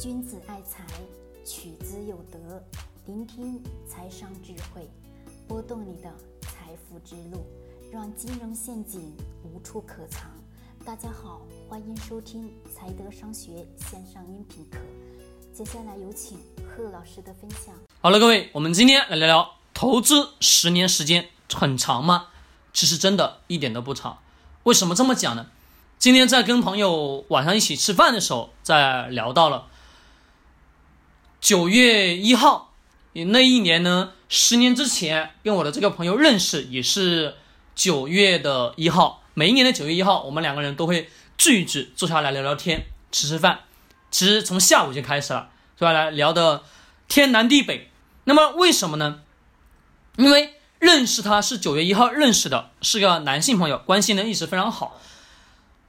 君子爱财，取之有德。聆听财商智慧，拨动你的财富之路，让金融陷阱无处可藏。大家好，欢迎收听财德商学线上音频课。接下来有请贺老师的分享。好了，各位，我们今天来聊聊投资十年时间很长吗？其实真的一点都不长。为什么这么讲呢？今天在跟朋友晚上一起吃饭的时候，在聊到了九月一号。那一年呢，十年之前跟我的这个朋友认识也是九月的一号。每一年的九月一号，我们两个人都会聚一聚，坐下来聊聊天，吃吃饭。其实从下午就开始了，坐下来聊的天南地北。那么为什么呢？因为认识他是九月一号认识的，是个男性朋友，关系呢一直非常好。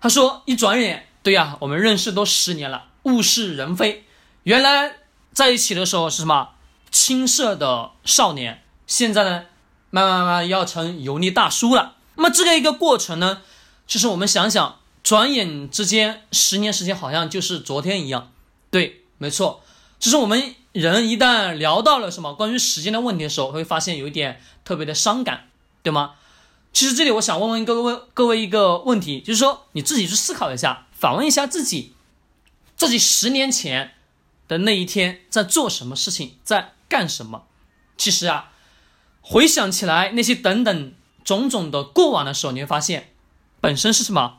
他说一转眼，对呀，我们认识都十年了，物是人非。原来在一起的时候是什么？青涩的少年，现在呢，慢慢慢慢要成油腻大叔了。那么这个一个过程呢，其实我们想想，转眼之间，十年时间好像就是昨天一样。对，没错。其实我们人一旦聊到了什么关于时间的问题的时候，会发现有一点特别的伤感，对吗？其实这里我想问问各位各位一个问题，就是说你自己去思考一下，反问一下自己，自己十年前的那一天在做什么事情，在。干什么？其实啊，回想起来那些等等种种的过往的时候，你会发现，本身是什么？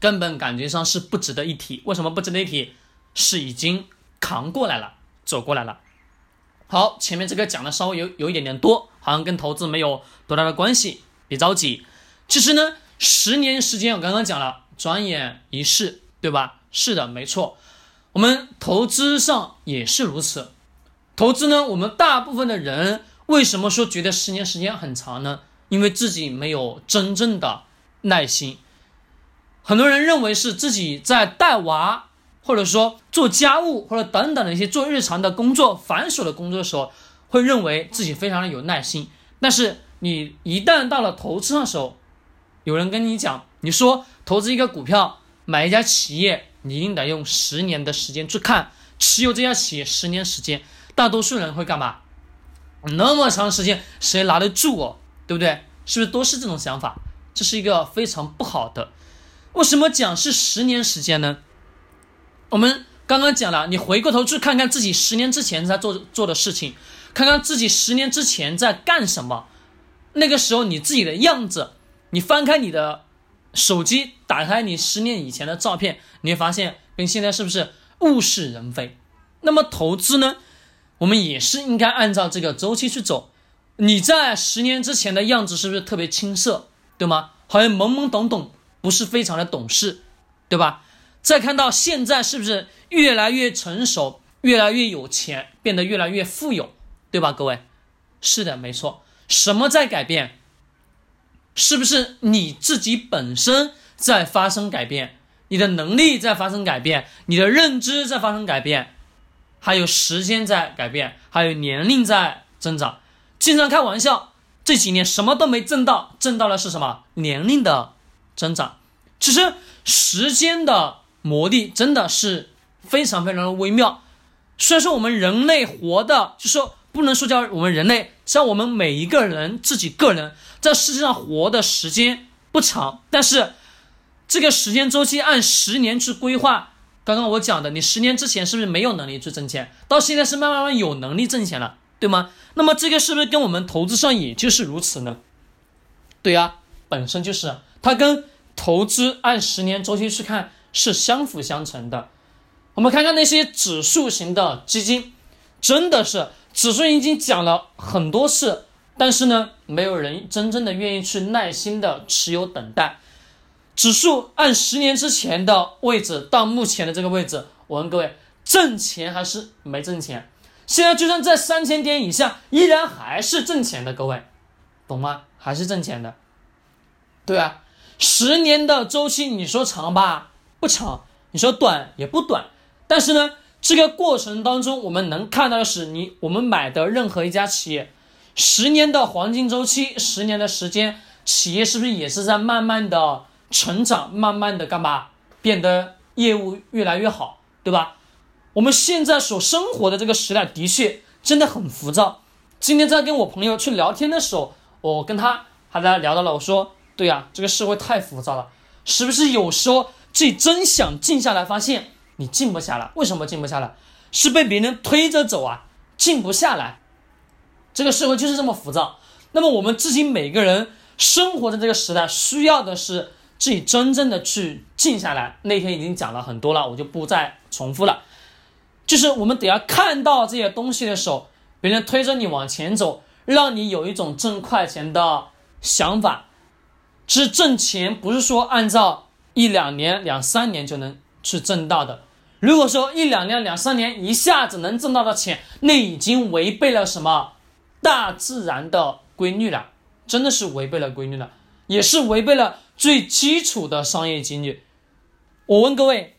根本感觉上是不值得一提。为什么不值得一提？是已经扛过来了，走过来了。好，前面这个讲的稍微有有一点点多，好像跟投资没有多大的关系。别着急，其实呢，十年时间我刚刚讲了，转眼一逝，对吧？是的，没错。我们投资上也是如此。投资呢？我们大部分的人为什么说觉得十年时间很长呢？因为自己没有真正的耐心。很多人认为是自己在带娃，或者说做家务，或者等等的一些做日常的工作、繁琐的工作的时候，会认为自己非常的有耐心。但是你一旦到了投资的时候，有人跟你讲，你说投资一个股票、买一家企业，你一定得用十年的时间去看，持有这家企业十年时间。大多数人会干嘛？那么长时间谁拿得住哦？对不对？是不是都是这种想法？这是一个非常不好的。为什么讲是十年时间呢？我们刚刚讲了，你回过头去看看自己十年之前在做做的事情，看看自己十年之前在干什么，那个时候你自己的样子，你翻开你的手机，打开你十年以前的照片，你会发现跟现在是不是物是人非？那么投资呢？我们也是应该按照这个周期去走。你在十年之前的样子是不是特别青涩，对吗？好像懵懵懂懂，不是非常的懂事，对吧？再看到现在是不是越来越成熟，越来越有钱，变得越来越富有，对吧？各位，是的，没错。什么在改变？是不是你自己本身在发生改变？你的能力在发生改变，你的认知在发生改变？还有时间在改变，还有年龄在增长。经常开玩笑，这几年什么都没挣到，挣到的是什么？年龄的增长。其实时间的魔力真的是非常非常的微妙。虽然说我们人类活的，就说不能说叫我们人类，像我们每一个人自己个人在世界上活的时间不长，但是这个时间周期按十年去规划。刚刚我讲的，你十年之前是不是没有能力去挣钱？到现在是慢慢慢有能力挣钱了，对吗？那么这个是不是跟我们投资上也就是如此呢？对呀，本身就是它跟投资按十年周期去看是相辅相成的。我们看看那些指数型的基金，真的是指数已经讲了很多次，但是呢，没有人真正的愿意去耐心的持有等待。指数按十年之前的位置到目前的这个位置，我问各位，挣钱还是没挣钱？现在就算在三千点以下，依然还是挣钱的，各位，懂吗？还是挣钱的。对啊，十年的周期，你说长吧，不长；你说短也不短。但是呢，这个过程当中，我们能看到的是，你我们买的任何一家企业，十年的黄金周期，十年的时间，企业是不是也是在慢慢的？成长，慢慢的干嘛变得业务越来越好，对吧？我们现在所生活的这个时代的确真的很浮躁。今天在跟我朋友去聊天的时候，我跟他还在聊到了，我说：“对呀，这个社会太浮躁了，是不是有时候自己真想静下来，发现你静不下来？为什么静不下来？是被别人推着走啊，静不下来。这个社会就是这么浮躁。那么我们自己每个人生活在这个时代，需要的是自己真正的去静下来。那天已经讲了很多了，我就不再重复了。就是我们得要看到这些东西的时候。别人推着你往前走，让你有一种挣快钱的想法。其实挣钱不是说按照一两年、两三年就能去挣到的。如果说一两年、两三年一下子能挣到的钱，那已经违背了什么大自然的规律了，真的是违背了规律了，也是违背了最基础的商业纪律。我问各位，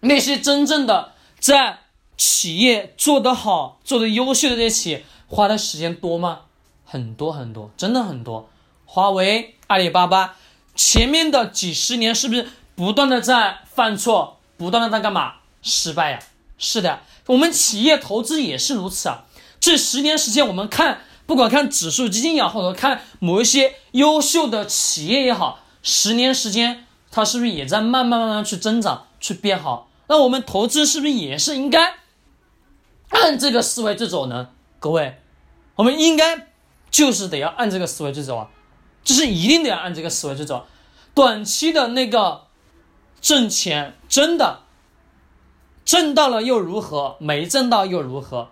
那些真正的在。企业做得好、做得优秀的这些企业，花的时间多吗？很多很多，真的很多。华为、阿里巴巴，前面的几十年是不是 不断的在犯错，不断的在干嘛？失败呀？是的，我们企业投资也是如此啊。这十年时间，我们看，不管看指数基金也好，或者看某一些优秀的企业也好，十年时间，它是不是也在慢慢慢慢去增长、去变好？那我们投资是不是也是应该？按这个思维去走呢，各位，我们应该就是得要按这个思维去走啊，就是一定得要按这个思维去走。短期的那个挣钱，真的挣到了又如何？没挣到又如何？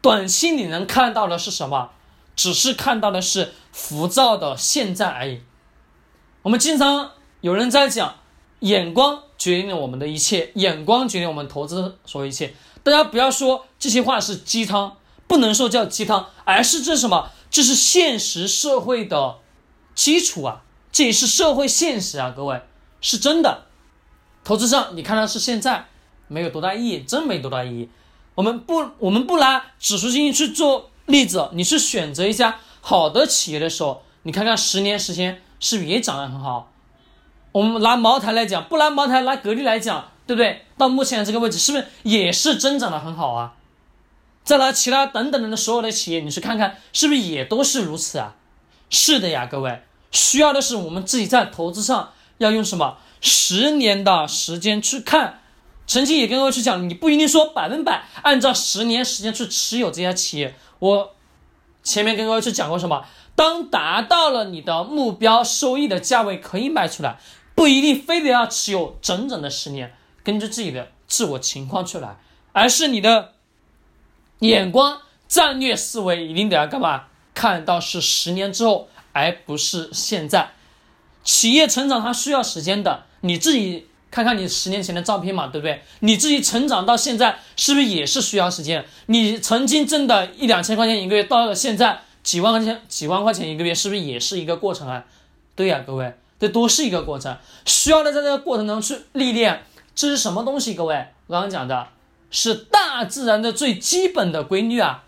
短期你能看到的是什么？只是看到的是浮躁的现在而已。我们经常有人在讲，眼光决定了我们的一切，眼光决定我们投资所有一切。大家不要说这些话是鸡汤，不能说叫鸡汤，而是这什么？这是现实社会的基础啊，这也是社会现实啊，各位是真的。投资上你看到是现在没有多大意义，真没多大意义。我们不，我们不拿指数基金去做例子，你去选择一家好的企业的时候，你看看十年时间是不是也涨得很好？我们拿茅台来讲，不拿茅台，拿格力来讲。对不对？到目前这个位置，是不是也是增长的很好啊？再拿其他等等的所有的企业，你去看看，是不是也都是如此啊？是的呀，各位，需要的是我们自己在投资上要用什么十年的时间去看。曾经也跟各位去讲，你不一定说百分百按照十年时间去持有这家企业。我前面跟各位去讲过什么？当达到了你的目标收益的价位，可以卖出来，不一定非得要持有整整的十年。根据自己的自我情况去来，而是你的眼光、战略思维一定得要干嘛？看到是十年之后，而不是现在。企业成长它需要时间的，你自己看看你十年前的照片嘛，对不对？你自己成长到现在，是不是也是需要时间？你曾经挣的一两千块钱一个月，到了现在几万块钱、几万块钱一个月，是不是也是一个过程啊？对呀，各位，这都是一个过程，需要的在这个过程中去历练。这是什么东西？各位，我刚刚讲的是大自然的最基本的规律啊，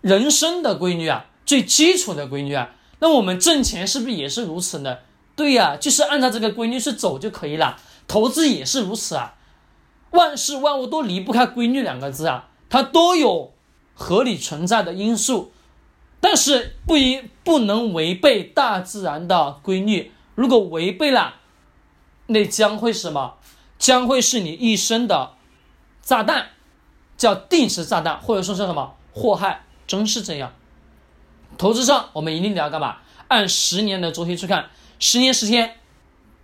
人生的规律啊，最基础的规律啊。那我们挣钱是不是也是如此呢？对呀，就是按照这个规律去走就可以了。投资也是如此啊，万事万物都离不开规律两个字啊，它都有合理存在的因素，但是不一不能违背大自然的规律。如果违背了，那将会是什么？将会是你一生的炸弹，叫定时炸弹，或者说是什么祸害，真是这样。投资上，我们一定得要干嘛？按十年的周期去看，十年时间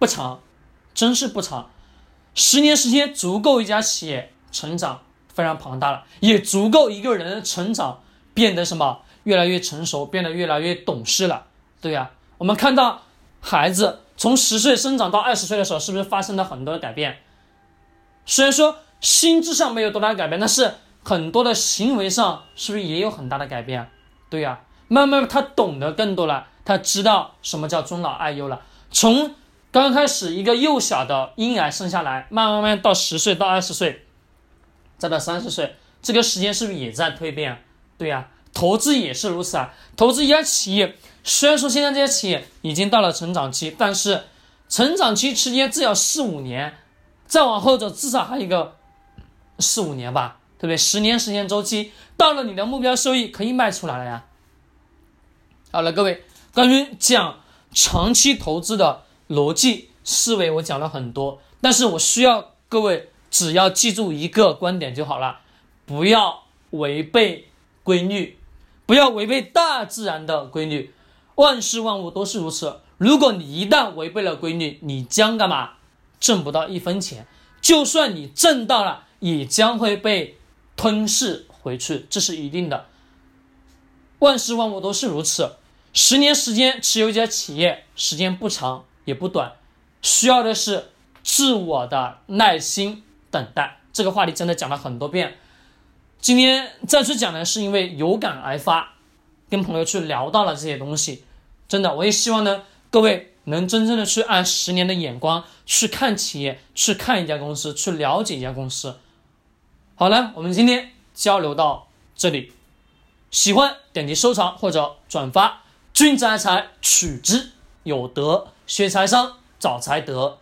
不长，真是不长。十年时间足够一家企业成长非常庞大了，也足够一个人成长变得什么越来越成熟，变得越来越懂事了。对呀，我们看到孩子从十岁生长到二十岁的时候，是不是发生了很多的改变？虽然说心智上没有多大改变，但是很多的行为上是不是也有很大的改变？对呀，慢慢他懂得更多了，他知道什么叫尊老爱幼了。从刚开始一个幼小的婴儿生下来，慢慢慢到十岁到二十岁，再到三十岁，这个时间是不是也在蜕变？对呀，投资也是如此啊。投资一家企业，虽然说现在这些企业已经到了成长期，但是成长期期间至少四五年。再往后走，至少还有一个四五年吧，对不对？十年时间周期到了，你的目标收益可以卖出来了呀。好了，各位，关于讲长期投资的逻辑思维，我讲了很多，但是我需要各位只要记住一个观点就好了，不要违背规律，不要违背大自然的规律，万事万物都是如此。如果你一旦违背了规律，你将干嘛？挣不到一分钱，就算你挣到了，也将会被吞噬回去，这是一定的。万事万物都是如此。十年时间持有一家企业，时间不长也不短，需要的是自我的耐心等待。这个话题真的讲了很多遍，今天再次讲呢，是因为有感而发，跟朋友去聊到了这些东西。真的，我也希望呢，各位能真正的去按十年的眼光去看企业，去看一家公司，去了解一家公司。好了，我们今天交流到这里，喜欢点击收藏或者转发。君子爱财，取之有德；学财商，找财德。